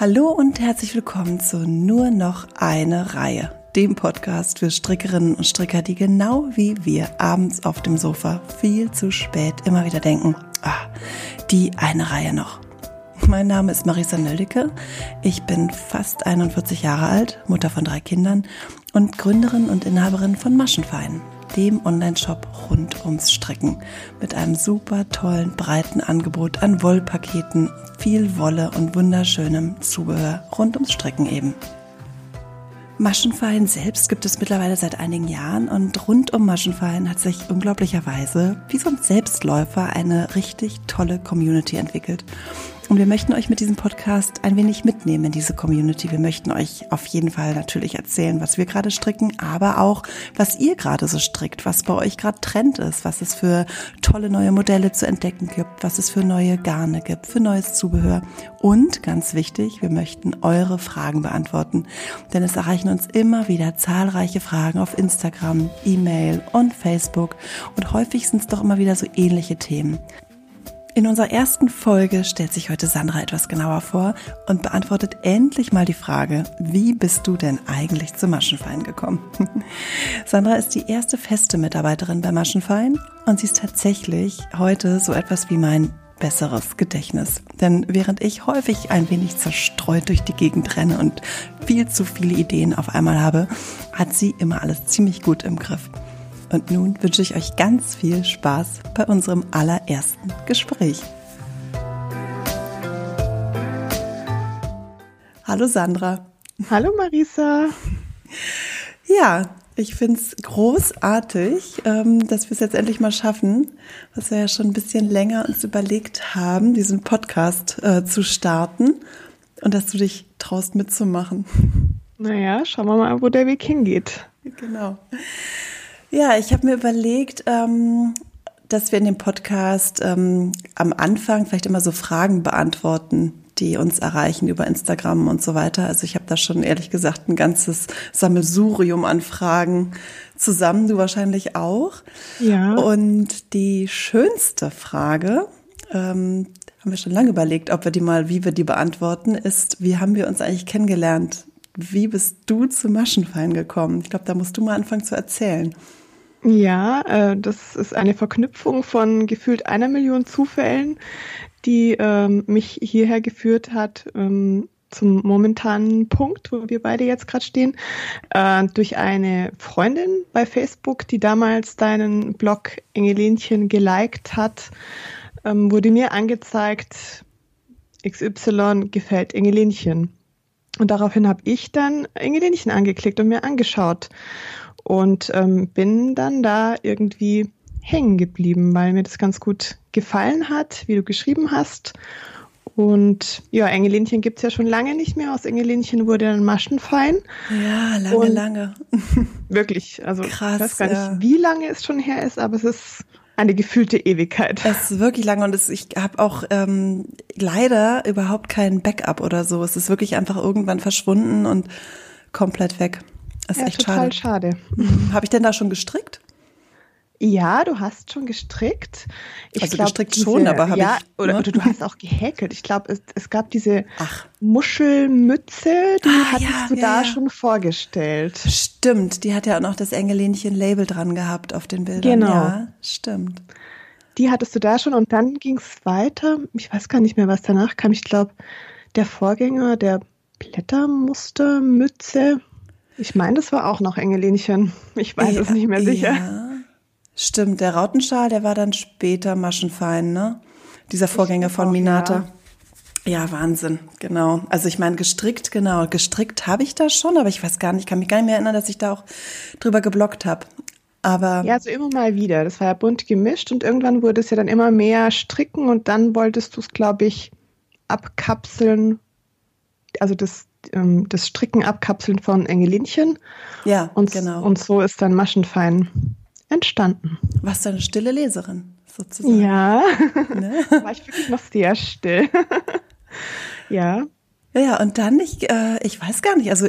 Hallo und herzlich willkommen zu Nur noch eine Reihe, dem Podcast für Strickerinnen und Stricker, die genau wie wir abends auf dem Sofa viel zu spät immer wieder denken, ah, die eine Reihe noch. Mein Name ist Marisa Nöldecke. Ich bin fast 41 Jahre alt, Mutter von drei Kindern und Gründerin und Inhaberin von Maschenverein, dem Online-Shop rund ums Stricken mit einem super tollen, breiten Angebot an Wollpaketen, viel Wolle und wunderschönem Zubehör rund ums Stricken eben. Maschenfallen selbst gibt es mittlerweile seit einigen Jahren und rund um Maschenfallen hat sich unglaublicherweise wie so ein Selbstläufer eine richtig tolle Community entwickelt. Und wir möchten euch mit diesem Podcast ein wenig mitnehmen in diese Community. Wir möchten euch auf jeden Fall natürlich erzählen, was wir gerade stricken, aber auch, was ihr gerade so strickt, was bei euch gerade Trend ist, was es für tolle neue Modelle zu entdecken gibt, was es für neue Garne gibt, für neues Zubehör. Und ganz wichtig, wir möchten eure Fragen beantworten, denn es erreichen uns immer wieder zahlreiche Fragen auf Instagram, E-Mail und Facebook und häufig sind es doch immer wieder so ähnliche Themen. In unserer ersten Folge stellt sich heute Sandra etwas genauer vor und beantwortet endlich mal die Frage, wie bist du denn eigentlich zu Maschenfein gekommen? Sandra ist die erste feste Mitarbeiterin bei Maschenfein und sie ist tatsächlich heute so etwas wie mein besseres Gedächtnis. Denn während ich häufig ein wenig zerstreut durch die Gegend renne und viel zu viele Ideen auf einmal habe, hat sie immer alles ziemlich gut im Griff. Und nun wünsche ich euch ganz viel Spaß bei unserem allerersten Gespräch. Hallo Sandra. Hallo Marisa. Ja, ich finde es großartig, ähm, dass wir es jetzt endlich mal schaffen, was wir ja schon ein bisschen länger uns überlegt haben, diesen Podcast äh, zu starten und dass du dich traust mitzumachen. Naja, schauen wir mal, wo der Weg hingeht. Genau. Ja, ich habe mir überlegt, ähm, dass wir in dem Podcast ähm, am Anfang vielleicht immer so Fragen beantworten, die uns erreichen über Instagram und so weiter. Also ich habe da schon ehrlich gesagt ein ganzes Sammelsurium an Fragen zusammen, du wahrscheinlich auch. Ja. Und die schönste Frage, ähm, haben wir schon lange überlegt, ob wir die mal, wie wir die beantworten, ist, wie haben wir uns eigentlich kennengelernt? Wie bist du zu Maschenfein gekommen? Ich glaube, da musst du mal anfangen zu erzählen. Ja, äh, das ist eine Verknüpfung von gefühlt einer Million Zufällen, die ähm, mich hierher geführt hat ähm, zum momentanen Punkt, wo wir beide jetzt gerade stehen, äh, durch eine Freundin bei Facebook, die damals deinen Blog Engelinchen geliked hat, ähm, wurde mir angezeigt, XY gefällt Engelinchen. Und daraufhin habe ich dann Engelinchen angeklickt und mir angeschaut und ähm, bin dann da irgendwie hängen geblieben, weil mir das ganz gut gefallen hat, wie du geschrieben hast. Und ja, Engelinchen gibt es ja schon lange nicht mehr. Aus Engelinchen wurde dann Maschenfein. Ja, lange, und lange. wirklich, also Krass, ich weiß gar ja. nicht, wie lange es schon her ist, aber es ist eine gefühlte Ewigkeit. Es ist wirklich lange und es, ich habe auch ähm, leider überhaupt kein Backup oder so. Es ist wirklich einfach irgendwann verschwunden und komplett weg. Das ist ja, echt total schade. schade. Mhm. Habe ich denn da schon gestrickt? Ja, du hast schon gestrickt. Ich also glaub, gestrickt diese, schon, aber habe ja, ich. Oder, ne? oder du hast auch gehäkelt. Ich glaube, es, es gab diese Ach. Muschelmütze, die ah, hattest ja, du ja, da ja. schon vorgestellt. Stimmt, die hat ja auch noch das Engelinchen-Label dran gehabt auf den Bildern. Genau. Ja, stimmt. Die hattest du da schon und dann ging es weiter. Ich weiß gar nicht mehr, was danach kam. Ich glaube, der Vorgänger der Blättermustermütze ich meine, das war auch noch Engelinchen. Ich weiß es nicht mehr sicher. Stimmt, der Rautenschal, der war dann später Maschenfein, ne? Dieser Vorgänger von Minata. Ja. ja. Wahnsinn, genau. Also ich meine, gestrickt, genau. Gestrickt habe ich da schon, aber ich weiß gar nicht, ich kann mich gar nicht mehr erinnern, dass ich da auch drüber geblockt habe. Aber ja, so immer mal wieder. Das war ja bunt gemischt und irgendwann wurde es ja dann immer mehr stricken und dann wolltest du es, glaube ich, abkapseln. Also das ähm, das Stricken abkapseln von Engelinchen. Ja, und, genau. Und so ist dann Maschenfein entstanden. Warst du eine stille Leserin, sozusagen? Ja, ne? war ich wirklich noch sehr still. ja. Ja, und dann, ich, äh, ich weiß gar nicht, also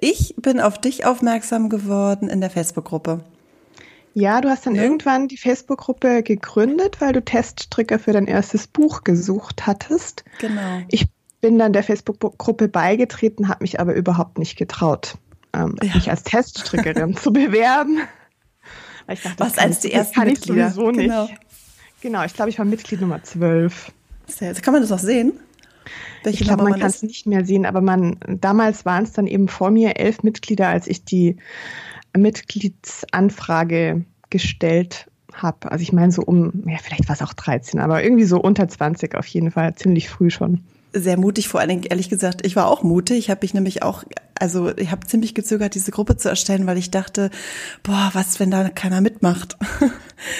ich bin auf dich aufmerksam geworden in der Facebook-Gruppe. Ja, du hast dann ja. irgendwann die Facebook-Gruppe gegründet, weil du Teststricker für dein erstes Buch gesucht hattest. Genau. Ich bin dann der Facebook-Gruppe beigetreten, habe mich aber überhaupt nicht getraut, ähm, ja. mich als Teststrickerin zu bewerben. Ich dachte, Was als die ersten kann Mitglieder. ich sowieso nicht. Genau, genau ich glaube, ich war Mitglied Nummer 12. Kann man das auch sehen? Welche ich glaube, man kann es nicht mehr sehen, aber man damals waren es dann eben vor mir elf Mitglieder, als ich die Mitgliedsanfrage gestellt habe. Also ich meine so um, ja, vielleicht war es auch 13, aber irgendwie so unter 20 auf jeden Fall, ziemlich früh schon sehr mutig, vor allen Dingen ehrlich gesagt, ich war auch mutig. Ich habe mich nämlich auch, also ich habe ziemlich gezögert, diese Gruppe zu erstellen, weil ich dachte, boah, was, wenn da keiner mitmacht?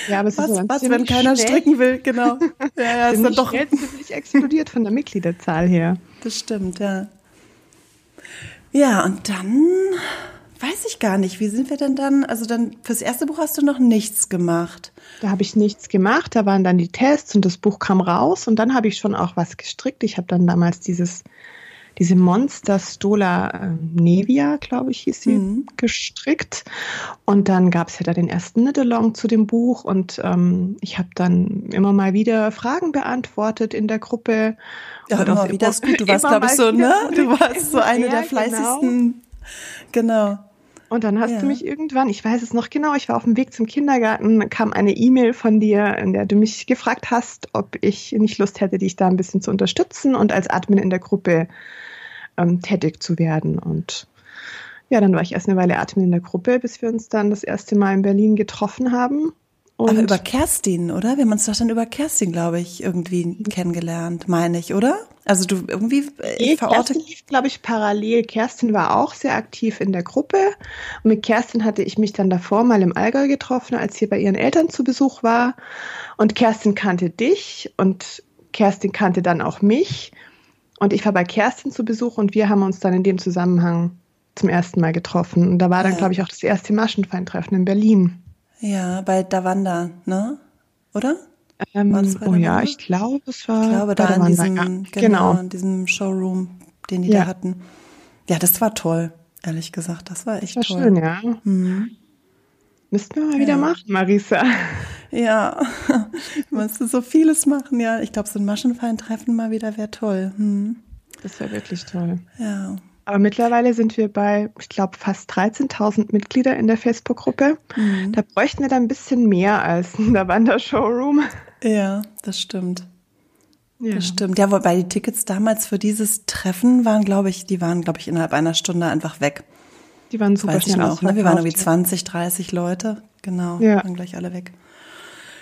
Ja, aber es was, ist was, wenn keiner schnell. stricken will, genau. Ja, ja, ist dann doch ziemlich explodiert von der Mitgliederzahl her. Das stimmt, ja. Ja, und dann weiß ich gar nicht, wie sind wir denn dann? Also dann fürs erste Buch hast du noch nichts gemacht. Da habe ich nichts gemacht, da waren dann die Tests und das Buch kam raus und dann habe ich schon auch was gestrickt. Ich habe dann damals dieses diese Monster Stola äh, Nevia, glaube ich, hieß sie, mhm. gestrickt. Und dann gab es ja da den ersten Knit-Along zu dem Buch und ähm, ich habe dann immer mal wieder Fragen beantwortet in der Gruppe. Ja, immer mal wieder ist gut. Du warst, glaube ich, so, ne? Du warst so eine der genau. fleißigsten. Genau. genau. Und dann hast ja. du mich irgendwann, ich weiß es noch genau, ich war auf dem Weg zum Kindergarten, kam eine E-Mail von dir, in der du mich gefragt hast, ob ich nicht Lust hätte, dich da ein bisschen zu unterstützen und als Admin in der Gruppe ähm, tätig zu werden. Und ja, dann war ich erst eine Weile Admin in der Gruppe, bis wir uns dann das erste Mal in Berlin getroffen haben. Und Aber über Kerstin, oder? Wir haben uns doch dann über Kerstin, glaube ich, irgendwie kennengelernt, meine ich, oder? Also du irgendwie äh, nee, verorte... Kerstin lief, glaube ich, parallel. Kerstin war auch sehr aktiv in der Gruppe. Und mit Kerstin hatte ich mich dann davor mal im Allgäu getroffen, als sie bei ihren Eltern zu Besuch war. Und Kerstin kannte dich und Kerstin kannte dann auch mich. Und ich war bei Kerstin zu Besuch und wir haben uns dann in dem Zusammenhang zum ersten Mal getroffen. Und da war dann, ja. glaube ich, auch das erste Maschenfeintreffen in Berlin. Ja, bei Davanda, ne? Oder? Ähm, oh ja, ich glaube, es war. Ich glaube, da in diesem, ja. genau, genau, in diesem Showroom, den die ja. da hatten. Ja, das war toll, ehrlich gesagt. Das war echt das war toll. schön, ja. Mhm. Müssten wir mal ja. wieder machen, Marisa. Ja, musst du so vieles machen, ja. Ich glaube, so ein Maschenfeintreffen mal wieder wäre toll. Hm. Das wäre wirklich toll. Ja. Aber mittlerweile sind wir bei, ich glaube, fast 13.000 Mitglieder in der Facebook-Gruppe. Mhm. Da bräuchten wir dann ein bisschen mehr als ein Lavanda-Showroom. Ja, das stimmt. Ja. Das stimmt. Ja, wobei die Tickets damals für dieses Treffen waren, glaube ich, die waren, glaube ich, innerhalb einer Stunde einfach weg. Die waren super schnell auch, ne? Wir waren irgendwie 20, 30 Leute. Genau, ja. waren gleich alle weg.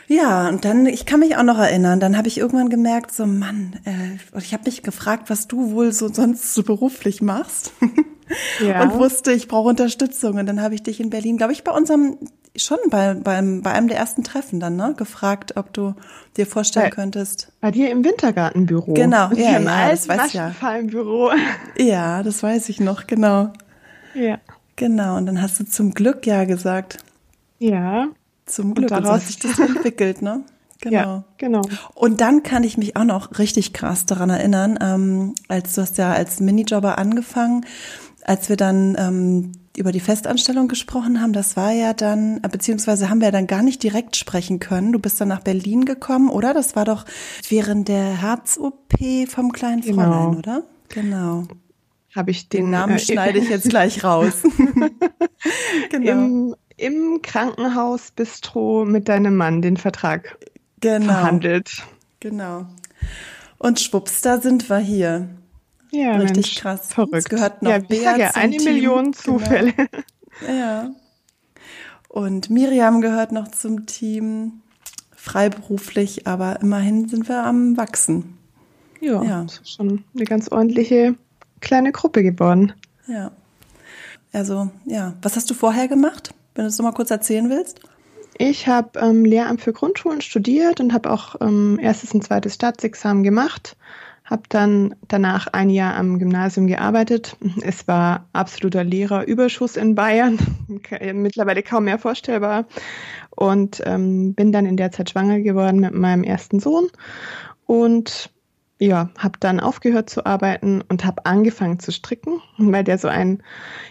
Ja, und dann, ich kann mich auch noch erinnern, dann habe ich irgendwann gemerkt, so Mann, äh, ich habe mich gefragt, was du wohl so sonst so beruflich machst. Ja. Und wusste, ich brauche Unterstützung. Und dann habe ich dich in Berlin, glaube ich, bei unserem, schon bei, beim, bei einem der ersten Treffen dann, ne, gefragt, ob du dir vorstellen bei, könntest. Bei dir im Wintergartenbüro. Genau, ja, ja, das weiß ich ja. Büro. Ja, das weiß ich noch, genau. Ja. Genau, und dann hast du zum Glück ja gesagt. Ja. Zum Glück, und daraus hat sich das entwickelt, ne? Genau. Ja, genau. Und dann kann ich mich auch noch richtig krass daran erinnern, ähm, als du hast ja als Minijobber angefangen, als wir dann ähm, über die Festanstellung gesprochen haben, das war ja dann, äh, beziehungsweise haben wir dann gar nicht direkt sprechen können. Du bist dann nach Berlin gekommen, oder? Das war doch während der Herz-OP vom kleinen genau. Fräulein, oder? Genau. Habe ich den, den Namen äh, schneide ich jetzt gleich raus. genau. Im im Krankenhausbistro mit deinem Mann den Vertrag genau. verhandelt. Genau. Und schwupps, da sind wir hier. Ja, richtig Mensch, krass. Verrückt. Es gehört noch ja, Bea ja, eine Team. Million genau. Zufälle. Genau. Ja. Und Miriam gehört noch zum Team, freiberuflich, aber immerhin sind wir am wachsen. Ja, ja. Das ist schon eine ganz ordentliche kleine Gruppe geworden. Ja. Also, ja. Was hast du vorher gemacht? Wenn du es nochmal kurz erzählen willst? Ich habe ähm, Lehramt für Grundschulen studiert und habe auch ähm, erstes und zweites Staatsexamen gemacht. Habe dann danach ein Jahr am Gymnasium gearbeitet. Es war absoluter Lehrerüberschuss in Bayern, mittlerweile kaum mehr vorstellbar. Und ähm, bin dann in der Zeit schwanger geworden mit meinem ersten Sohn und ja, habe dann aufgehört zu arbeiten und habe angefangen zu stricken, weil der so ein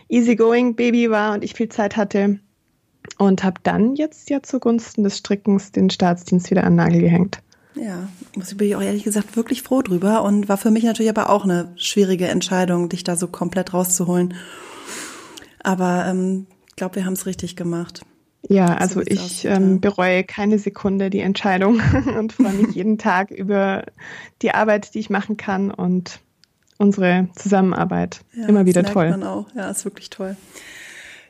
easygoing Baby war und ich viel Zeit hatte und habe dann jetzt ja zugunsten des Strickens den Staatsdienst wieder an den Nagel gehängt. Ja, muss bin ich auch ehrlich gesagt wirklich froh drüber und war für mich natürlich aber auch eine schwierige Entscheidung, dich da so komplett rauszuholen. Aber ähm, ich glaube, wir haben es richtig gemacht. Ja, also so ich ähm, bereue keine Sekunde die Entscheidung und freue mich jeden Tag über die Arbeit, die ich machen kann und unsere Zusammenarbeit. Ja, Immer wieder das merkt toll. Man auch. Ja, ist wirklich toll.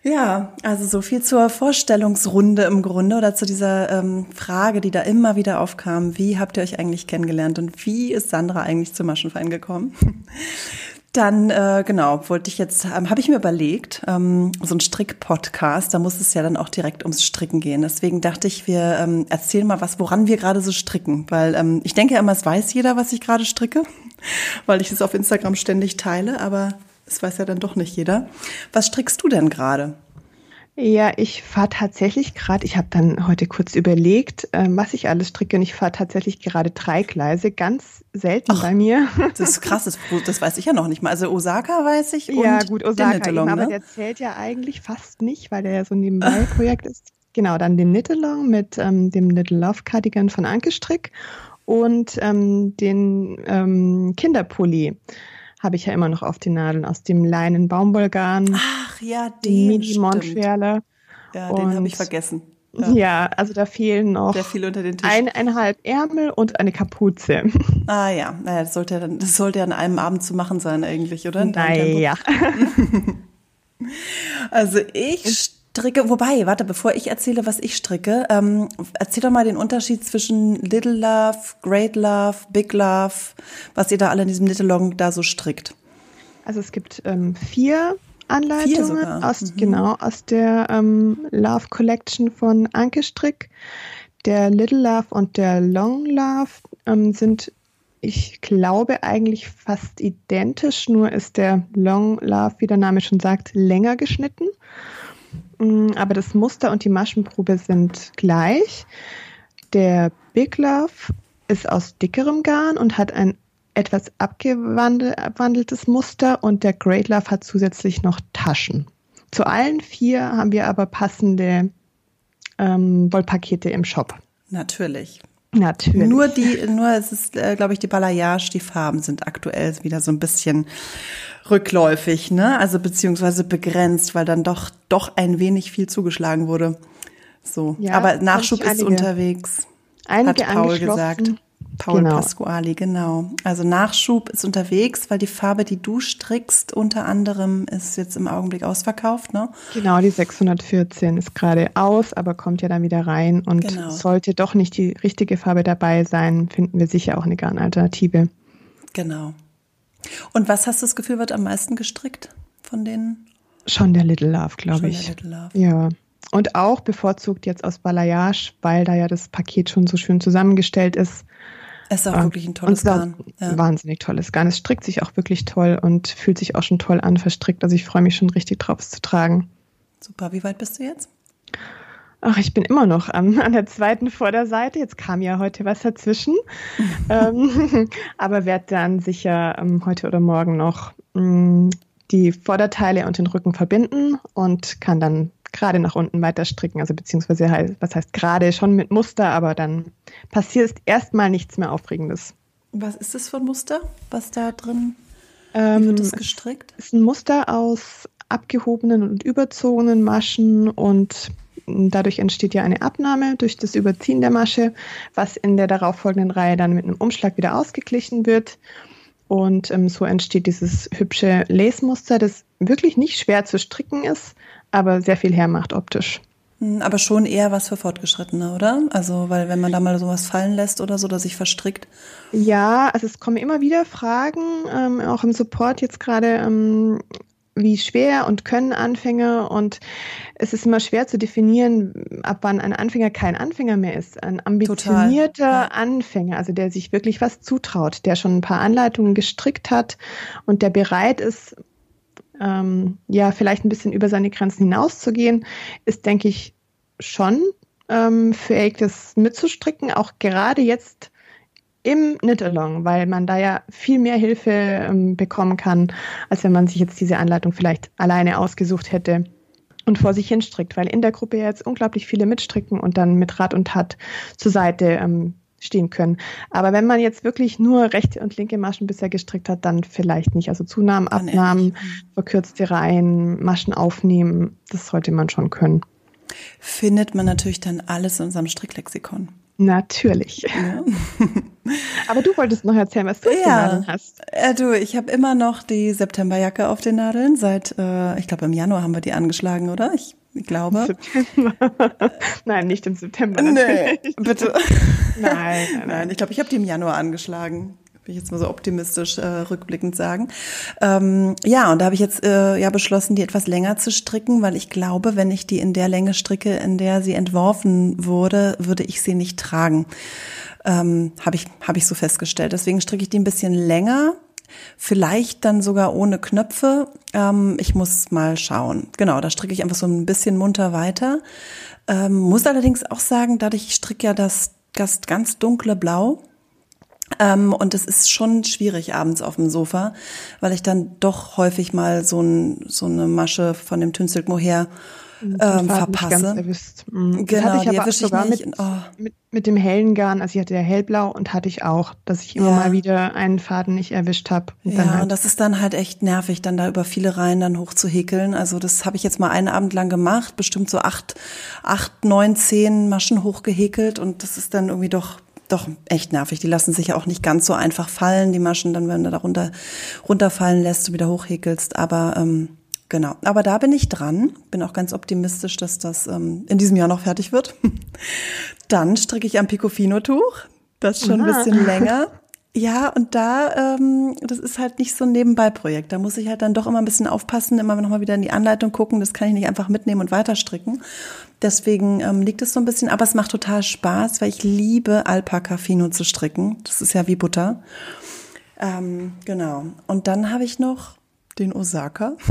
Ja, also so viel zur Vorstellungsrunde im Grunde oder zu dieser ähm, Frage, die da immer wieder aufkam. Wie habt ihr euch eigentlich kennengelernt und wie ist Sandra eigentlich zum Maschenverein gekommen? Dann, äh, genau, wollte ich jetzt, ähm, habe ich mir überlegt, ähm, so ein Strick-Podcast, da muss es ja dann auch direkt ums Stricken gehen. Deswegen dachte ich, wir ähm, erzählen mal was, woran wir gerade so stricken. Weil ähm, ich denke immer, es weiß jeder, was ich gerade stricke, weil ich es auf Instagram ständig teile, aber es weiß ja dann doch nicht jeder. Was strickst du denn gerade? Ja, ich fahre tatsächlich gerade, ich habe dann heute kurz überlegt, ähm, was ich alles stricke und ich fahre tatsächlich gerade drei Gleise, ganz selten Ach, bei mir. Das ist krass, das, das, weiß ich ja noch nicht mal. Also Osaka weiß ich und Ja gut, Osaka eben, aber ne? der zählt ja eigentlich fast nicht, weil der ja so ein Nebenbei-Projekt ist. Genau, dann den Knit-Along mit ähm, dem Little Love Cardigan von Anke Strick und ähm, den ähm, Kinderpulli habe ich ja immer noch auf den Nadeln aus dem Leinen Baumwollgarn. Ach ja, den Mini Montrealer. Ja, den habe ich vergessen. Ja. ja. also da fehlen noch eineinhalb Ärmel und eine Kapuze. Ah ja, naja, das sollte ja dann, das sollte ja an einem Abend zu machen sein eigentlich, oder? Naja. also ich stricke, wobei, warte, bevor ich erzähle, was ich stricke, ähm, erzähl doch mal den Unterschied zwischen Little Love, Great Love, Big Love, was ihr da alle in diesem Little Long da so strickt. Also es gibt ähm, vier Anleitungen vier aus, mhm. genau, aus der ähm, Love Collection von Anke Strick. Der Little Love und der Long Love ähm, sind ich glaube eigentlich fast identisch, nur ist der Long Love, wie der Name schon sagt, länger geschnitten. Mm, aber das Muster und die Maschenprobe sind gleich. Der Big Love ist aus dickerem Garn und hat ein etwas abgewandeltes Muster und der Great Love hat zusätzlich noch Taschen. Zu allen vier haben wir aber passende ähm, Wollpakete im Shop. Natürlich. Natürlich. Nur die, nur es ist, äh, glaube ich, die Balayage, die Farben sind aktuell wieder so ein bisschen rückläufig, ne? Also beziehungsweise begrenzt, weil dann doch doch ein wenig viel zugeschlagen wurde. So, ja, aber Nachschub ist einige, unterwegs. Einige hat Paul gesagt. Paul genau. Pasquali, genau. Also Nachschub ist unterwegs, weil die Farbe, die du strickst, unter anderem ist jetzt im Augenblick ausverkauft, ne? Genau, die 614 ist gerade aus, aber kommt ja dann wieder rein und genau. sollte doch nicht die richtige Farbe dabei sein, finden wir sicher auch eine Garnalternative. Genau. Und was hast du das Gefühl, wird am meisten gestrickt von denen? Schon der Little Love, glaube ich. Der Little Love. Ja. Und auch bevorzugt jetzt aus Balayage, weil da ja das Paket schon so schön zusammengestellt ist. Es ist auch ähm, wirklich ein tolles Garn. Ja. Wahnsinnig tolles Garn. Es strickt sich auch wirklich toll und fühlt sich auch schon toll an, verstrickt. Also ich freue mich schon richtig drauf, es zu tragen. Super. Wie weit bist du jetzt? Ach, ich bin immer noch an, an der zweiten Vorderseite. Jetzt kam ja heute was dazwischen. ähm, aber werde dann sicher ähm, heute oder morgen noch mh, mm, die Vorderteile und den Rücken verbinden und kann dann gerade nach unten weiter stricken. Also beziehungsweise heißt, was heißt gerade schon mit Muster, aber dann passiert erstmal nichts mehr Aufregendes. Was ist das für ein Muster, was da drin? Wie wird das ähm, gestrickt? Es ist ein Muster aus abgehobenen und überzogenen Maschen und Dadurch entsteht ja eine Abnahme durch das Überziehen der Masche, was in der darauffolgenden Reihe dann mit einem Umschlag wieder ausgeglichen wird. Und ähm, so entsteht dieses hübsche Lace-Muster, das wirklich nicht schwer zu stricken ist, aber sehr viel hermacht optisch. Hm, aber schon eher was für Fortgeschrittene, oder? Also, weil wenn man da mal sowas fallen lässt oder so, dass sich verstrickt. Ja, also es kommen immer wieder Fragen, ähm, auch im Support jetzt gerade, ähm, wie schwer und können Anfänger und es ist immer schwer zu definieren, ab wann ein Anfänger kein Anfänger mehr ist. Ein ambitionierter ja. Anfänger, also der sich wirklich was zutraut, der schon ein paar Anleitungen gestrickt hat und der bereit ist, ähm, ja, vielleicht ein bisschen über seine Grenzen hinauszugehen, ist, denke ich, schon ähm, fähig, das mitzustricken, auch gerade jetzt im Knit-Along, weil man da ja viel mehr Hilfe ähm, bekommen kann, als wenn man sich jetzt diese Anleitung vielleicht alleine ausgesucht hätte und vor sich hinstrickt, weil in der Gruppe ja jetzt unglaublich viele mitstricken und dann mit Rat und Tat zur Seite ähm, stehen können. Aber wenn man jetzt wirklich nur rechte und linke Maschen bisher gestrickt hat, dann vielleicht nicht. Also Zunahmen, Abnahmen, verkürzte Reihen, Maschen aufnehmen, das sollte man schon können. Findet man natürlich dann alles in unserem Stricklexikon. Natürlich. Ja. Aber du wolltest noch erzählen, was du ja. hast. Äh, du, ich habe immer noch die Septemberjacke auf den Nadeln. Seit, äh, ich glaube, im Januar haben wir die angeschlagen, oder? Ich glaube. September. nein, nicht im September. Natürlich. Nee, bitte. nein, nein, nein. Ich glaube, ich habe die im Januar angeschlagen will ich jetzt mal so optimistisch äh, rückblickend sagen. Ähm, ja, und da habe ich jetzt äh, ja beschlossen, die etwas länger zu stricken, weil ich glaube, wenn ich die in der Länge stricke, in der sie entworfen wurde, würde ich sie nicht tragen. Ähm, habe ich, hab ich so festgestellt. Deswegen stricke ich die ein bisschen länger, vielleicht dann sogar ohne Knöpfe. Ähm, ich muss mal schauen. Genau, da stricke ich einfach so ein bisschen munter weiter. Ähm, muss allerdings auch sagen, dadurch stricke ja das, das ganz dunkle Blau ähm, und es ist schon schwierig abends auf dem Sofa, weil ich dann doch häufig mal so, ein, so eine Masche von dem Tünsilk Mohair ähm, verpasse. Mhm. Genau, das hatte ich aber sogar mit, oh. mit, mit, dem hellen Garn, also ich hatte ja hellblau und hatte ich auch, dass ich immer ja. mal wieder einen Faden nicht erwischt habe. Ja, halt und das ist dann halt echt nervig, dann da über viele Reihen dann hoch zu häkeln. Also das habe ich jetzt mal einen Abend lang gemacht, bestimmt so acht, acht, neun, zehn Maschen hochgehäkelt und das ist dann irgendwie doch doch echt nervig. Die lassen sich ja auch nicht ganz so einfach fallen, die Maschen, dann wenn du da runter, runterfallen lässt, du wieder hochhäkelst. Aber ähm, genau. Aber da bin ich dran. Bin auch ganz optimistisch, dass das ähm, in diesem Jahr noch fertig wird. dann stricke ich am Picofino-Tuch. Das ist schon Aha. ein bisschen länger. Ja, und da, ähm, das ist halt nicht so ein Nebenbei-Projekt. Da muss ich halt dann doch immer ein bisschen aufpassen, immer nochmal wieder in die Anleitung gucken. Das kann ich nicht einfach mitnehmen und weiterstricken. Deswegen ähm, liegt es so ein bisschen, aber es macht total Spaß, weil ich liebe Alpaka-Fino zu stricken. Das ist ja wie Butter. Ähm, genau. Und dann habe ich noch den Osaka.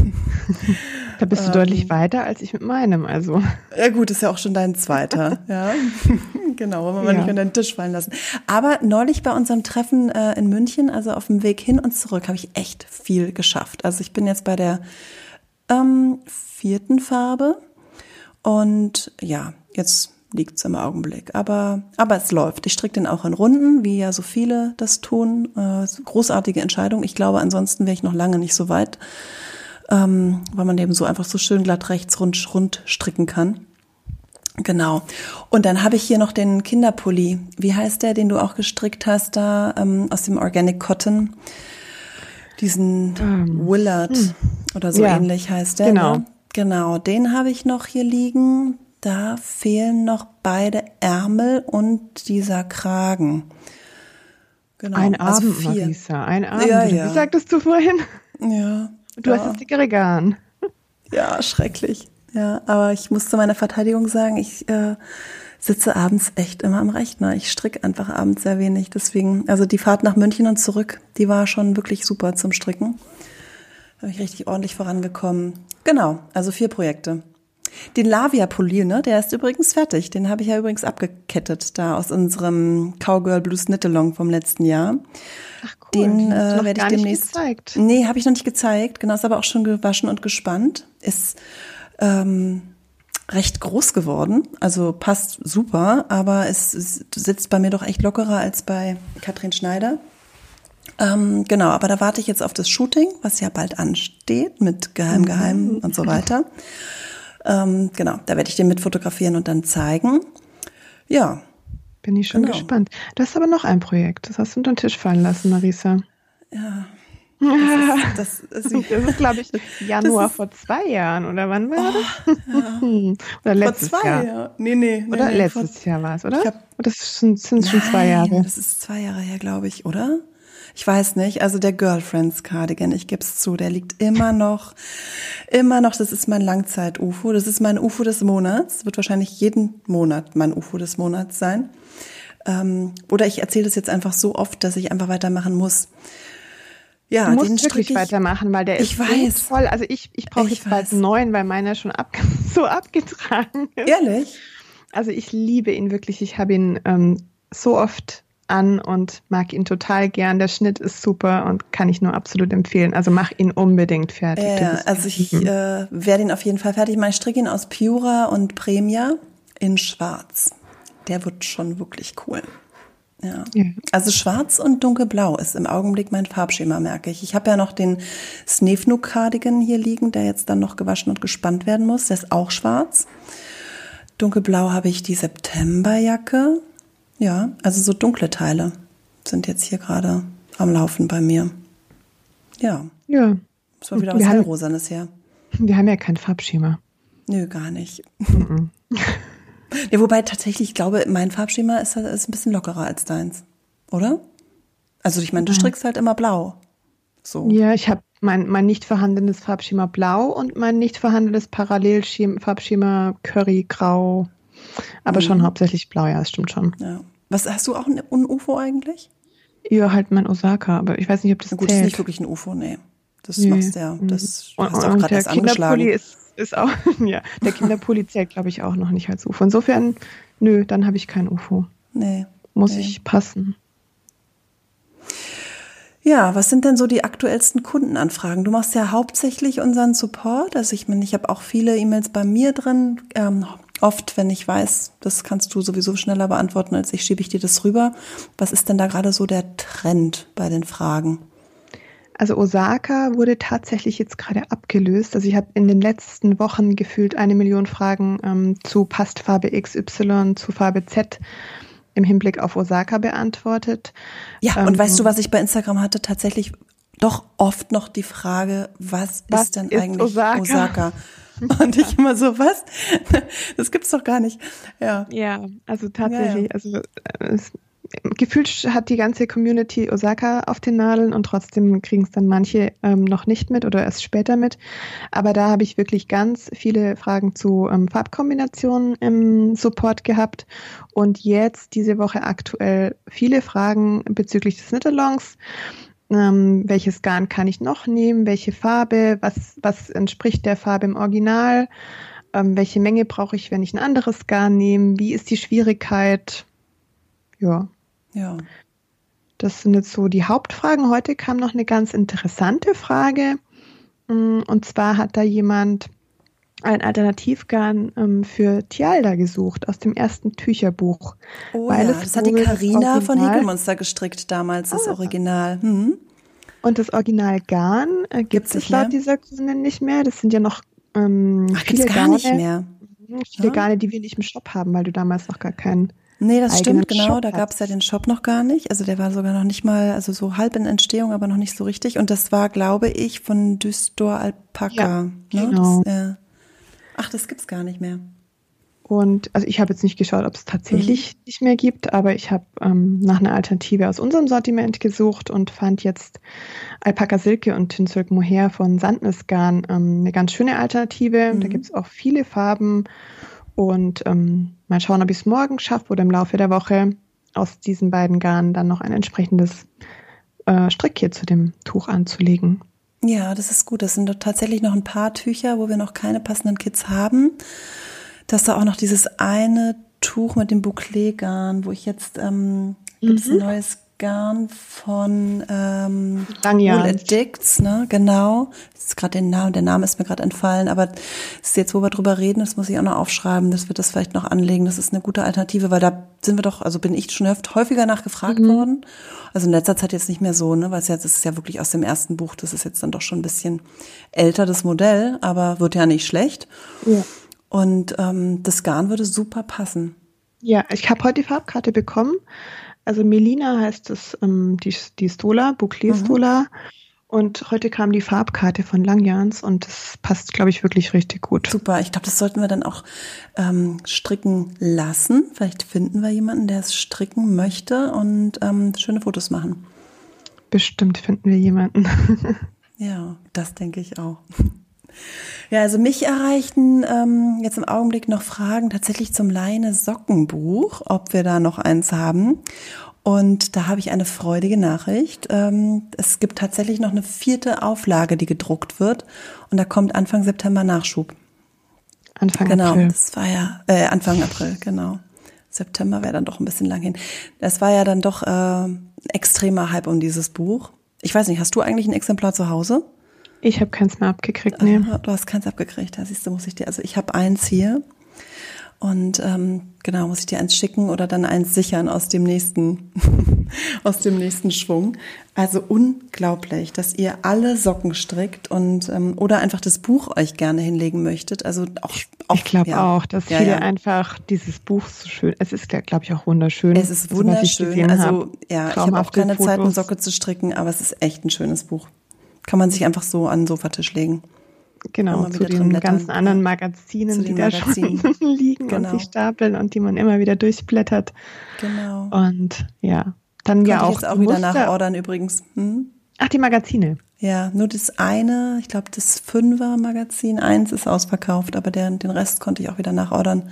Da bist du ähm, deutlich weiter als ich mit meinem, also. Ja gut, ist ja auch schon dein zweiter, ja. Genau, wollen wir mal ja. nicht an deinen Tisch fallen lassen. Aber neulich bei unserem Treffen äh, in München, also auf dem Weg hin und zurück, habe ich echt viel geschafft. Also ich bin jetzt bei der ähm, vierten Farbe und ja, jetzt liegt es im Augenblick. Aber, aber es läuft. Ich stricke den auch in Runden, wie ja so viele das tun. Äh, großartige Entscheidung. Ich glaube, ansonsten wäre ich noch lange nicht so weit, ähm, weil man eben so einfach so schön glatt rechts rund, rund stricken kann. Genau. Und dann habe ich hier noch den Kinderpulli. Wie heißt der, den du auch gestrickt hast, da ähm, aus dem Organic Cotton? Diesen ähm, Willard hm. oder so ja, ähnlich heißt der. Genau. Ne? Genau, den habe ich noch hier liegen. Da fehlen noch beide Ärmel und dieser Kragen. Genau, ein also Abend, vier. Marisa, ein Abend. Ja, ja. Wie sagtest du vorhin? Ja. Du ja. hast das dickere Garn. Ja, schrecklich. Ja, aber ich muss zu meiner Verteidigung sagen, ich äh, sitze abends echt immer am Rechner. Ich stricke einfach abends sehr wenig. Deswegen, also die Fahrt nach München und zurück, die war schon wirklich super zum Stricken. Da bin ich richtig ordentlich vorangekommen. Genau, also vier Projekte. Den Lavia Polier, ne, der ist übrigens fertig. Den habe ich ja übrigens abgekettet da aus unserem Cowgirl Blues Knittelong vom letzten Jahr. Ach cool, den äh, werde ich demnächst. Gezeigt. Nee, habe ich noch nicht gezeigt. Genau, ist aber auch schon gewaschen und gespannt. Ist ähm, recht groß geworden, also passt super, aber es, es sitzt bei mir doch echt lockerer als bei Katrin Schneider. Ähm, genau, aber da warte ich jetzt auf das Shooting, was ja bald ansteht mit Geheim, Geheim mhm. und so weiter. Ähm, genau, da werde ich den mit fotografieren und dann zeigen. Ja. Bin ich schon genau. gespannt. Du hast aber noch ein Projekt, das hast du unter den Tisch fallen lassen, Marisa. Ja. Das ist, das ist, ist glaube ich, Januar ist, vor zwei Jahren, oder wann war das? Oh, ja. oder letztes vor zwei Jahr? Jahr. Nee, nee, Oder nee, letztes vor, Jahr war es, oder? Hab, das sind, sind schon zwei Jahre. Das ist zwei Jahre her, glaube ich, oder? Ich weiß nicht, also der Girlfriends Cardigan, ich gebe es zu, der liegt immer noch, immer noch, das ist mein Langzeit-UFO, das ist mein UFO des Monats, wird wahrscheinlich jeden Monat mein UFO des Monats sein. Ähm, oder ich erzähle das jetzt einfach so oft, dass ich einfach weitermachen muss. Ja, du musst den wirklich ich, weitermachen, weil der ist weiß. voll. Also ich, ich brauche jetzt bald einen neuen, weil meiner schon ab, so abgetragen ist. Ehrlich? Also ich liebe ihn wirklich. Ich habe ihn ähm, so oft an und mag ihn total gern. Der Schnitt ist super und kann ich nur absolut empfehlen. Also mach ihn unbedingt fertig. Ja, also ich äh, werde ihn auf jeden Fall fertig machen. Ich stricke ihn aus Pura und Premia in schwarz. Der wird schon wirklich cool. Ja. ja. Also schwarz und dunkelblau ist im Augenblick mein Farbschema, merke ich. Ich habe ja noch den Snefnuk Cardigan hier liegen, der jetzt dann noch gewaschen und gespannt werden muss. Der ist auch schwarz. Dunkelblau habe ich die Septemberjacke. Ja, also so dunkle Teile sind jetzt hier gerade am Laufen bei mir. Ja. Ja. War wieder was Hellrosanes her. Wir haben ja kein Farbschema. Nö, gar nicht. Mhm. Ja, wobei tatsächlich, ich glaube, mein Farbschema ist, ist ein bisschen lockerer als deins, oder? Also ich meine, du strickst halt immer blau. So. Ja, ich habe mein, mein nicht vorhandenes Farbschema blau und mein nicht vorhandenes Parallelfarbschema Curry Grau. Aber mhm. schon hauptsächlich blau, ja, das stimmt schon. Ja. Was hast du auch ein, ein UFO eigentlich? Ja, halt mein Osaka, aber ich weiß nicht, ob das Na gut, zählt. das ist nicht wirklich ein UFO, nee. Das nee. machst ja, das und, hast du auch gerade erst angeschlagen. Ist ist auch, ja, der Kinderpulli zählt, glaube ich, auch noch nicht als UFO. Insofern, nö, dann habe ich kein UFO. Nee. Muss nee. ich passen. Ja, was sind denn so die aktuellsten Kundenanfragen? Du machst ja hauptsächlich unseren Support. Also ich meine, ich habe auch viele E-Mails bei mir drin. Ähm, oft, wenn ich weiß, das kannst du sowieso schneller beantworten als ich, schiebe ich dir das rüber. Was ist denn da gerade so der Trend bei den Fragen? Also Osaka wurde tatsächlich jetzt gerade abgelöst. Also ich habe in den letzten Wochen gefühlt eine Million Fragen ähm, zu passt Farbe XY zu Farbe Z im Hinblick auf Osaka beantwortet. Ja, ähm, und weißt du, was ich bei Instagram hatte? Tatsächlich doch oft noch die Frage, was, was ist denn ist eigentlich Osaka? Osaka? Und ich immer so, was? Das gibt's doch gar nicht. Ja. Ja, also tatsächlich, ja, ja. also äh, es, gefühlt hat die ganze Community Osaka auf den Nadeln und trotzdem kriegen es dann manche ähm, noch nicht mit oder erst später mit. Aber da habe ich wirklich ganz viele Fragen zu ähm, Farbkombinationen im Support gehabt und jetzt diese Woche aktuell viele Fragen bezüglich des Knittalongs. Ähm, welches Garn kann ich noch nehmen? Welche Farbe? Was, was entspricht der Farbe im Original? Ähm, welche Menge brauche ich, wenn ich ein anderes Garn nehme? Wie ist die Schwierigkeit? Ja. Ja. Das sind jetzt so die Hauptfragen. Heute kam noch eine ganz interessante Frage. Mm, und zwar hat da jemand ein Alternativgarn ähm, für Tialda gesucht aus dem ersten Tücherbuch. Oh ja, das hat die Carina von Häkelmonster gestrickt damals, das ah. Original. Mhm. Und das Originalgarn äh, gibt es laut dieser Kundin nicht mehr. Das sind ja noch ähm, Ach, viele gar Garne, nicht mehr. Mhm, viele ja. Garne, die wir nicht im Shop haben, weil du damals noch gar keinen Nee, das stimmt, genau. Shop da gab es ja den Shop noch gar nicht. Also der war sogar noch nicht mal, also so halb in Entstehung, aber noch nicht so richtig. Und das war, glaube ich, von Dystor Alpaca. Ja, ne? genau. Das, ja. Ach, das gibt's gar nicht mehr. Und also ich habe jetzt nicht geschaut, ob es tatsächlich mhm. nicht mehr gibt, aber ich habe ähm, nach einer Alternative aus unserem Sortiment gesucht und fand jetzt Alpaca Silke und Tinsilk Mohair von Sandnes Garn ähm, eine ganz schöne Alternative. Mhm. Da gibt es auch viele Farben und ähm, mal schauen, ob ich es morgen schaffe oder im Laufe der Woche aus diesen beiden Garnen dann noch ein entsprechendes äh, Strick zu dem Tuch anzulegen. Ja, das ist gut. Das sind tatsächlich noch ein paar Tücher, wo wir noch keine passenden Kits haben. Das ist da auch noch dieses eine Tuch mit dem Bouclé-Garn, wo ich jetzt ähm, gibt es mhm. ein neues Garn von ähm, Wool Addicts, ne? Genau. Das ist gerade der Name, der Name ist mir gerade entfallen, aber das ist jetzt, wo wir drüber reden, das muss ich auch noch aufschreiben, dass wir das vielleicht noch anlegen. Das ist eine gute Alternative, weil da sind wir doch, also bin ich schon häufiger nachgefragt mhm. worden. Also in letzter Zeit jetzt nicht mehr so, ne? Weil es jetzt ist ja wirklich aus dem ersten Buch, das ist jetzt dann doch schon ein bisschen älter, das Modell, aber wird ja nicht schlecht. Ja. Und ähm, das Garn würde super passen. Ja, ich habe heute die Farbkarte bekommen. Also Melina heißt es ähm, die, die Stola, Bouclier Stola. Mhm. Und heute kam die Farbkarte von Langjans und das passt, glaube ich, wirklich richtig gut. Super, ich glaube, das sollten wir dann auch ähm, stricken lassen. Vielleicht finden wir jemanden, der es stricken möchte und ähm, schöne Fotos machen. Bestimmt finden wir jemanden. ja, das denke ich auch. Ja, also mich erreichten ähm, jetzt im Augenblick noch Fragen tatsächlich zum Leine Sockenbuch, ob wir da noch eins haben. Und da habe ich eine freudige Nachricht. Ähm, es gibt tatsächlich noch eine vierte Auflage, die gedruckt wird. Und da kommt Anfang September Nachschub. Anfang genau, April. Genau, das war ja äh, Anfang April, genau. September wäre dann doch ein bisschen lang hin. Das war ja dann doch äh, extremer Hype um dieses Buch. Ich weiß nicht, hast du eigentlich ein Exemplar zu Hause? Ich habe keins mehr abgekriegt, nee. Du hast keins abgekriegt, da siehst du, muss ich dir, also ich habe eins hier. Und ähm, genau, muss ich dir eins schicken oder dann eins sichern aus dem nächsten, aus dem nächsten Schwung. Also unglaublich, dass ihr alle Socken strickt und ähm, oder einfach das Buch euch gerne hinlegen möchtet. Also auch, auch ich glaube ja. auch, dass ja, viele ja. einfach dieses Buch so schön. Es ist, glaube ich, auch wunderschön. Es ist wunderschön. Also, also ja, ich habe auch keine Fotos. Zeit, eine Socke zu stricken, aber es ist echt ein schönes Buch. Kann man sich einfach so an den Sofatisch legen. Genau, zu den ganzen anderen Magazinen, die da Magazinen. schon liegen genau. und sich stapeln und die man immer wieder durchblättert. Genau. Und ja, dann Konnte ja auch. Ich jetzt auch wieder nachordern übrigens. Hm? Ach, die Magazine. Ja, nur das eine, ich glaube das Fünfer-Magazin, eins ist ausverkauft, aber der, den Rest konnte ich auch wieder nachordern.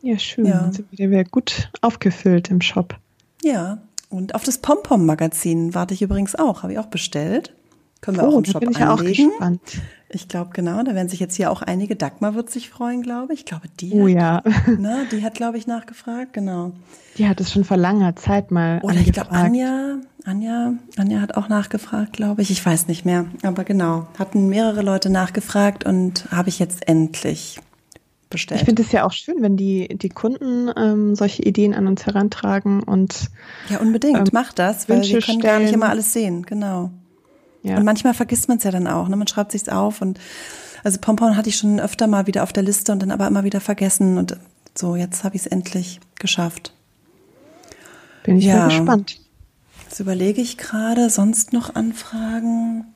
Ja, schön. Ja. Also wieder gut aufgefüllt im Shop. Ja, und auf das Pom-Pom-Magazin warte ich übrigens auch, habe ich auch bestellt. Können wir oh, auch im Shop bin ich anlegen. Auch gespannt. Ich glaube, genau, da werden sich jetzt hier auch einige, Dagmar wird sich freuen, glaube ich. Ich glaube, die oh, hat, ja. ne, die hat, glaube ich, nachgefragt, genau. Die hat es schon vor langer Zeit mal Oder angefragt. ich glaube, Anja, Anja, Anja hat auch nachgefragt, glaube ich. Ich weiß nicht mehr. Aber genau, hatten mehrere Leute nachgefragt und habe ich jetzt endlich bestellt. Ich finde es ja auch schön, wenn die, die Kunden ähm, solche Ideen an uns herantragen und Ja, unbedingt, ähm, macht das, weil Wünsche wir können stellen. gar nicht immer alles sehen, genau. Ja. Und manchmal vergisst man es ja dann auch. Ne? Man schreibt sich's auf und also Pompon hatte ich schon öfter mal wieder auf der Liste und dann aber immer wieder vergessen. Und so, jetzt habe ich es endlich geschafft. Bin ich ja gespannt. Jetzt überlege ich gerade, sonst noch Anfragen.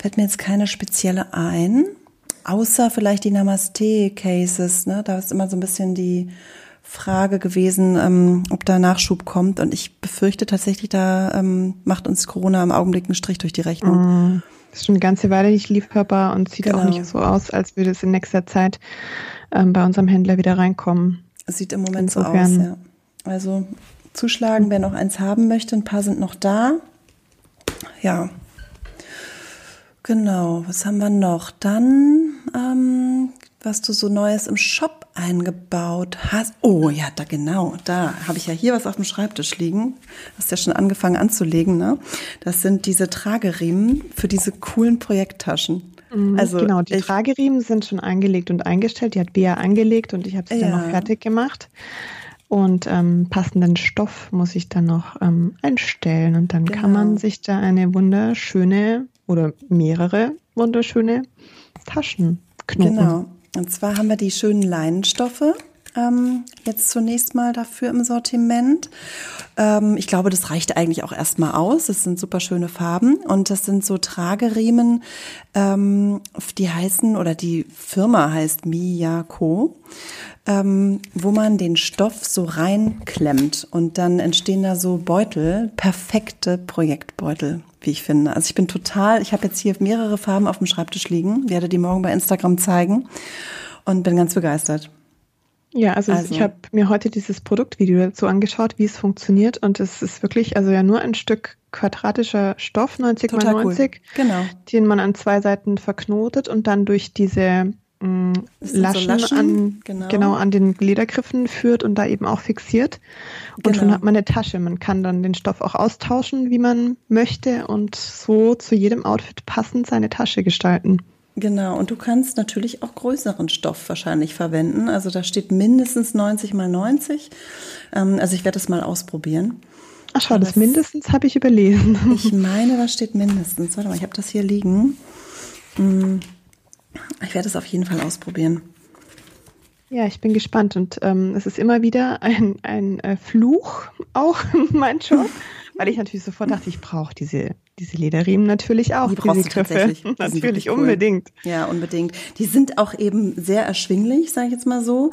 Fällt mir jetzt keine spezielle ein. Außer vielleicht die Namaste-Cases, ne? Da ist immer so ein bisschen die Frage gewesen, ähm, ob da Nachschub kommt. Und ich befürchte tatsächlich, da ähm, macht uns Corona im Augenblick einen Strich durch die Rechnung. Mm, ist schon eine ganze Weile nicht lieferbar und sieht genau. auch nicht so aus, als würde es in nächster Zeit ähm, bei unserem Händler wieder reinkommen. Sieht im Moment Insofern. so aus, ja. Also zuschlagen, wer noch eins haben möchte. Ein paar sind noch da. Ja. Genau, was haben wir noch? Dann, ähm, was du so Neues im Shop eingebaut hast. Oh ja, da genau, da habe ich ja hier was auf dem Schreibtisch liegen. Hast ja schon angefangen anzulegen, ne? Das sind diese Trageriemen für diese coolen Projekttaschen. Mhm, also genau, die Trageriemen sind schon eingelegt und eingestellt. Die hat Bea angelegt und ich habe sie ja. dann noch fertig gemacht. Und ähm, passenden Stoff muss ich dann noch ähm, einstellen. Und dann genau. kann man sich da eine wunderschöne oder mehrere wunderschöne Taschen knoten. Genau. Und zwar haben wir die schönen Leinenstoffe ähm, jetzt zunächst mal dafür im Sortiment. Ähm, ich glaube, das reicht eigentlich auch erstmal aus. Das sind super schöne Farben und das sind so Trageriemen, ähm, die heißen oder die Firma heißt Miyako, ähm, wo man den Stoff so reinklemmt und dann entstehen da so Beutel, perfekte Projektbeutel wie ich finde. Also ich bin total, ich habe jetzt hier mehrere Farben auf dem Schreibtisch liegen, werde die morgen bei Instagram zeigen und bin ganz begeistert. Ja, also, also. ich habe mir heute dieses Produktvideo dazu angeschaut, wie es funktioniert und es ist wirklich, also ja nur ein Stück quadratischer Stoff, 90 mal 90, cool. genau. den man an zwei Seiten verknotet und dann durch diese mh, Laschen, so Laschen, an, genau. genau. an den Ledergriffen führt und da eben auch fixiert. Und genau. schon hat man eine Tasche. Man kann dann den Stoff auch austauschen, wie man möchte und so zu jedem Outfit passend seine Tasche gestalten. Genau, und du kannst natürlich auch größeren Stoff wahrscheinlich verwenden. Also da steht mindestens 90 mal 90. Ähm, also ich werde es mal ausprobieren. Ach schau, das mindestens habe ich überlesen. Ich meine, da steht mindestens. Warte mal, ich habe das hier liegen. Hm. Ich werde es auf jeden Fall ausprobieren. Ja, ich bin gespannt und ähm, es ist immer wieder ein, ein äh, Fluch auch mein Job, weil ich natürlich sofort dachte, ich brauche diese, diese Lederriemen natürlich auch. Die brauchst du tatsächlich. natürlich, cool. unbedingt. Ja, unbedingt. Die sind auch eben sehr erschwinglich, sage ich jetzt mal so.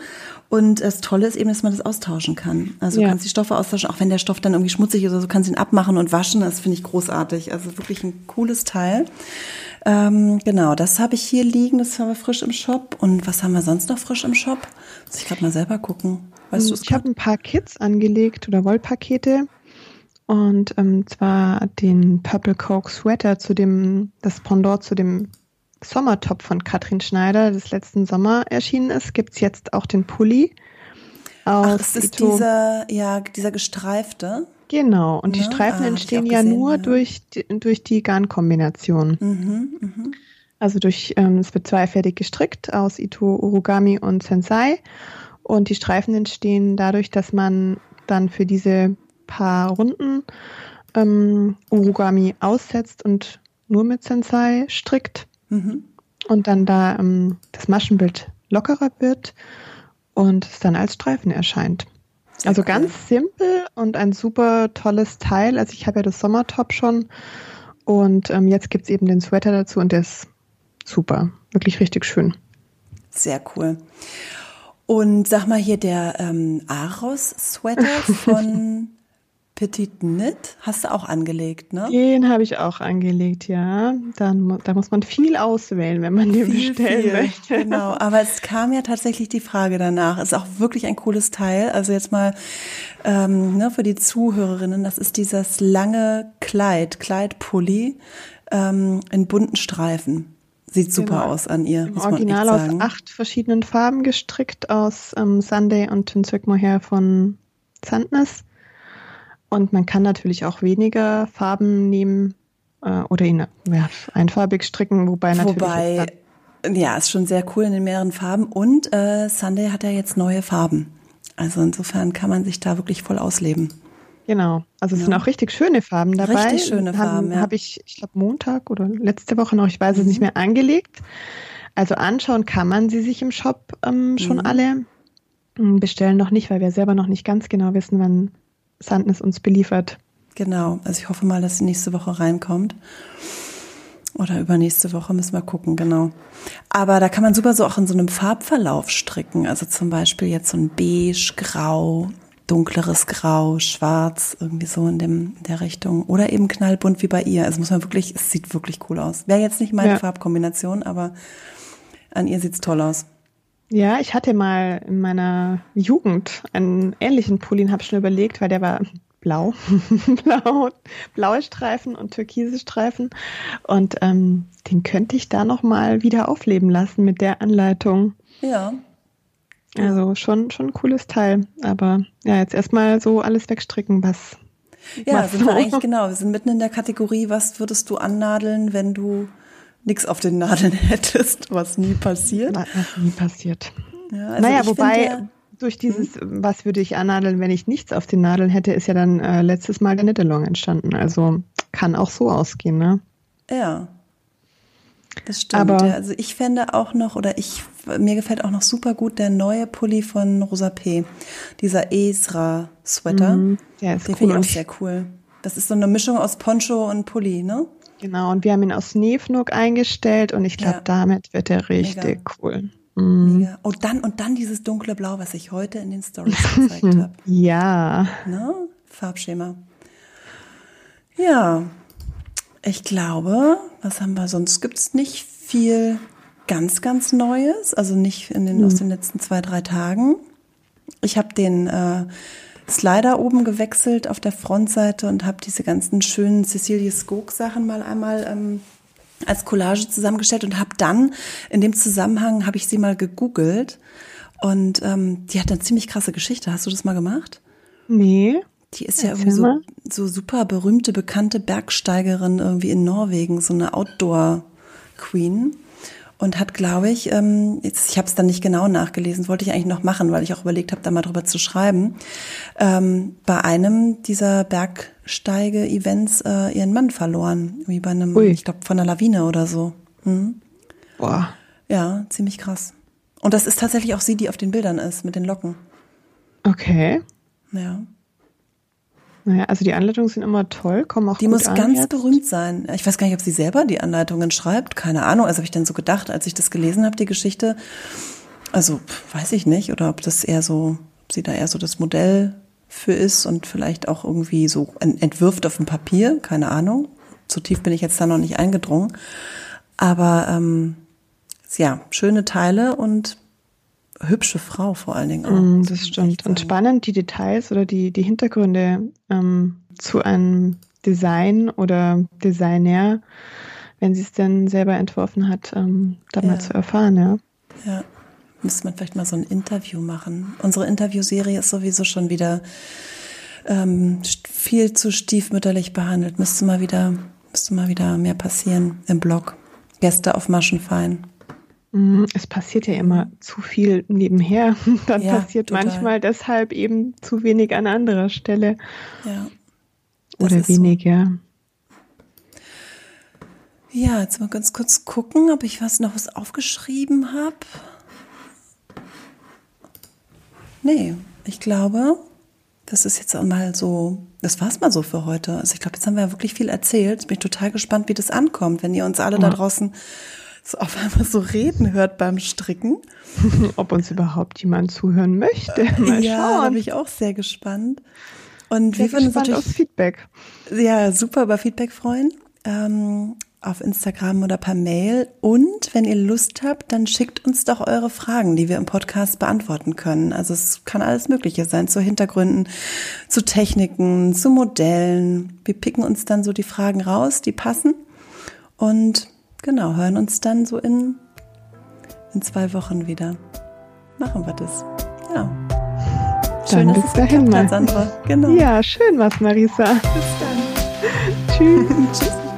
Und das Tolle ist eben, dass man das austauschen kann. Also ja. du kannst die Stoffe austauschen, auch wenn der Stoff dann irgendwie schmutzig ist oder so, kannst du ihn abmachen und waschen. Das finde ich großartig. Also wirklich ein cooles Teil. Ähm, genau, das habe ich hier liegen, das haben wir frisch im Shop. Und was haben wir sonst noch frisch im Shop? Muss ich gerade mal selber gucken. Weißt du ich habe ein paar Kits angelegt oder Wollpakete. Und ähm, zwar den Purple Coke Sweater zu dem, das Pendant zu dem Sommertop von Katrin Schneider, das letzten Sommer erschienen ist, gibt es jetzt auch den Pulli. Ach, das ist dieser, ja, dieser gestreifte. Genau, und die ja? Streifen ah, entstehen ja gesehen, nur ja. Durch, die, durch die Garnkombination. Mhm, mh. Also durch, ähm, es wird zweifertig gestrickt aus Ito Origami und Sensei. Und die Streifen entstehen dadurch, dass man dann für diese paar Runden ähm, Origami aussetzt und nur mit Sensei strickt. Mhm. Und dann da ähm, das Maschenbild lockerer wird und es dann als Streifen erscheint. Also ganz simpel und ein super tolles Teil. Also ich habe ja das Sommertop schon und ähm, jetzt gibt es eben den Sweater dazu und der ist super. Wirklich richtig schön. Sehr cool. Und sag mal hier der ähm, Aros-Sweater von Petit Knit hast du auch angelegt, ne? Den habe ich auch angelegt, ja. Dann, da muss man viel auswählen, wenn man den viel, bestellen viel. möchte. Genau, aber es kam ja tatsächlich die Frage danach. Ist auch wirklich ein cooles Teil. Also jetzt mal ähm, ne, für die Zuhörerinnen, das ist dieses lange Kleid, Kleidpulli ähm, in bunten Streifen. Sieht super genau. aus an ihr. Im Original aus acht verschiedenen Farben gestrickt, aus ähm, Sunday und Tinswick Mohair von Sandness. Und man kann natürlich auch weniger Farben nehmen äh, oder ihn ja, einfarbig stricken, wobei natürlich. Wobei, ja, ist schon sehr cool in den mehreren Farben. Und äh, Sunday hat ja jetzt neue Farben. Also insofern kann man sich da wirklich voll ausleben. Genau. Also es ja. sind auch richtig schöne Farben dabei. Richtig schöne Farben. ja. Habe ich, ich glaube, Montag oder letzte Woche noch, ich weiß mhm. es nicht mehr, angelegt. Also anschauen kann man sie sich im Shop ähm, schon mhm. alle. Hm, bestellen noch nicht, weil wir selber noch nicht ganz genau wissen, wann Sandness uns beliefert. Genau. Also ich hoffe mal, dass sie nächste Woche reinkommt. Oder übernächste Woche müssen wir gucken, genau. Aber da kann man super so auch in so einem Farbverlauf stricken. Also zum Beispiel jetzt so ein beige, grau, dunkleres Grau, Schwarz, irgendwie so in, dem, in der Richtung. Oder eben knallbunt wie bei ihr. Also muss man wirklich, es sieht wirklich cool aus. Wäre jetzt nicht meine ja. Farbkombination, aber an ihr sieht's toll aus. Ja, ich hatte mal in meiner Jugend einen ähnlichen Pulli und habe schon überlegt, weil der war blau, blau, blaue Streifen und türkise Streifen und ähm, den könnte ich da noch mal wieder aufleben lassen mit der Anleitung. Ja, also schon, schon ein cooles Teil. Aber ja, jetzt erstmal so alles wegstricken, was. Ja, was sind wir eigentlich genau. Wir sind mitten in der Kategorie, was würdest du annadeln, wenn du nichts auf den Nadeln hättest, was nie passiert? Was nie passiert. Ja, also naja, wobei ja, durch dieses, hm? was würde ich annadeln, wenn ich nichts auf den Nadeln hätte, ist ja dann äh, letztes Mal der Nittelong entstanden. Also kann auch so ausgehen, ne? Ja. Das stimmt. Aber, ja. Also ich fände auch noch, oder ich, mir gefällt auch noch super gut der neue Pulli von Rosa P. Dieser Esra Sweater. Mm, der ist Den cool. finde ich auch sehr cool. Das ist so eine Mischung aus Poncho und Pulli, ne? Genau, und wir haben ihn aus Nefnuk eingestellt und ich glaube, ja. damit wird er richtig Mega. cool. Mega. Und dann, und dann dieses dunkle Blau, was ich heute in den Stories gezeigt habe. Ja. Ne? Farbschema. Ja, ich glaube, was haben wir sonst? Gibt es nicht viel ganz, ganz Neues, also nicht in den, mhm. aus den letzten zwei, drei Tagen. Ich habe den äh, Slider oben gewechselt auf der Frontseite und habe diese ganzen schönen Cecilia Skog Sachen mal einmal ähm, als Collage zusammengestellt und habe dann in dem Zusammenhang habe ich sie mal gegoogelt und ähm, die hat eine ziemlich krasse Geschichte. Hast du das mal gemacht? Nee. Die ist ja irgendwie so, so super berühmte, bekannte Bergsteigerin irgendwie in Norwegen, so eine Outdoor-Queen. Und hat, glaube ich, ähm, jetzt, ich habe es dann nicht genau nachgelesen, wollte ich eigentlich noch machen, weil ich auch überlegt habe, da mal drüber zu schreiben, ähm, bei einem dieser Bergsteige-Events äh, ihren Mann verloren. Wie bei einem, Ui. ich glaube, von einer Lawine oder so. Mhm. Boah. Ja, ziemlich krass. Und das ist tatsächlich auch sie, die auf den Bildern ist, mit den Locken. Okay. Ja. Naja, also die Anleitungen sind immer toll, kommen auch Die muss an ganz jetzt. berühmt sein. Ich weiß gar nicht, ob sie selber die Anleitungen schreibt. Keine Ahnung. Also habe ich dann so gedacht, als ich das gelesen habe, die Geschichte. Also weiß ich nicht. Oder ob das eher so, ob sie da eher so das Modell für ist und vielleicht auch irgendwie so entwirft auf dem Papier. Keine Ahnung. So tief bin ich jetzt da noch nicht eingedrungen. Aber ähm, ja, schöne Teile und hübsche Frau vor allen Dingen auch. Mm, das stimmt. Und spannend die Details oder die, die Hintergründe ähm, zu einem Design oder Designer, wenn sie es denn selber entworfen hat, ähm, da ja. mal zu erfahren, ja. Ja, müsste man vielleicht mal so ein Interview machen. Unsere Interviewserie ist sowieso schon wieder ähm, viel zu stiefmütterlich behandelt. Müsste mal wieder, müsste mal wieder mehr passieren im Blog. Gäste auf Maschenfein. Mhm, es passiert ja immer zu viel nebenher. Dann ja, passiert total. manchmal deshalb eben zu wenig an anderer Stelle. Ja. Oder wenig, so. ja. Ja, jetzt mal ganz kurz gucken, ob ich was noch was aufgeschrieben habe. Nee, ich glaube, das ist jetzt mal so, das war's mal so für heute. Also ich glaube, jetzt haben wir ja wirklich viel erzählt. Ich bin total gespannt, wie das ankommt, wenn ihr uns alle ja. da draußen so auf einmal so reden hört beim Stricken. Ob uns überhaupt jemand zuhören möchte. Mal ja, da bin ich auch sehr gespannt. Und sehr wir würden uns natürlich Feedback. Ja, super über Feedback freuen. Ähm, auf Instagram oder per Mail. Und wenn ihr Lust habt, dann schickt uns doch eure Fragen, die wir im Podcast beantworten können. Also es kann alles Mögliche sein, zu Hintergründen, zu Techniken, zu Modellen. Wir picken uns dann so die Fragen raus, die passen. Und genau, hören uns dann so in, in zwei Wochen wieder. Machen wir das. Ja. Schön, dann dass bis dahin, hat, Sandra. Genau. Ja, schön was, Marisa. Bis dann. Tschüss. Tschüss.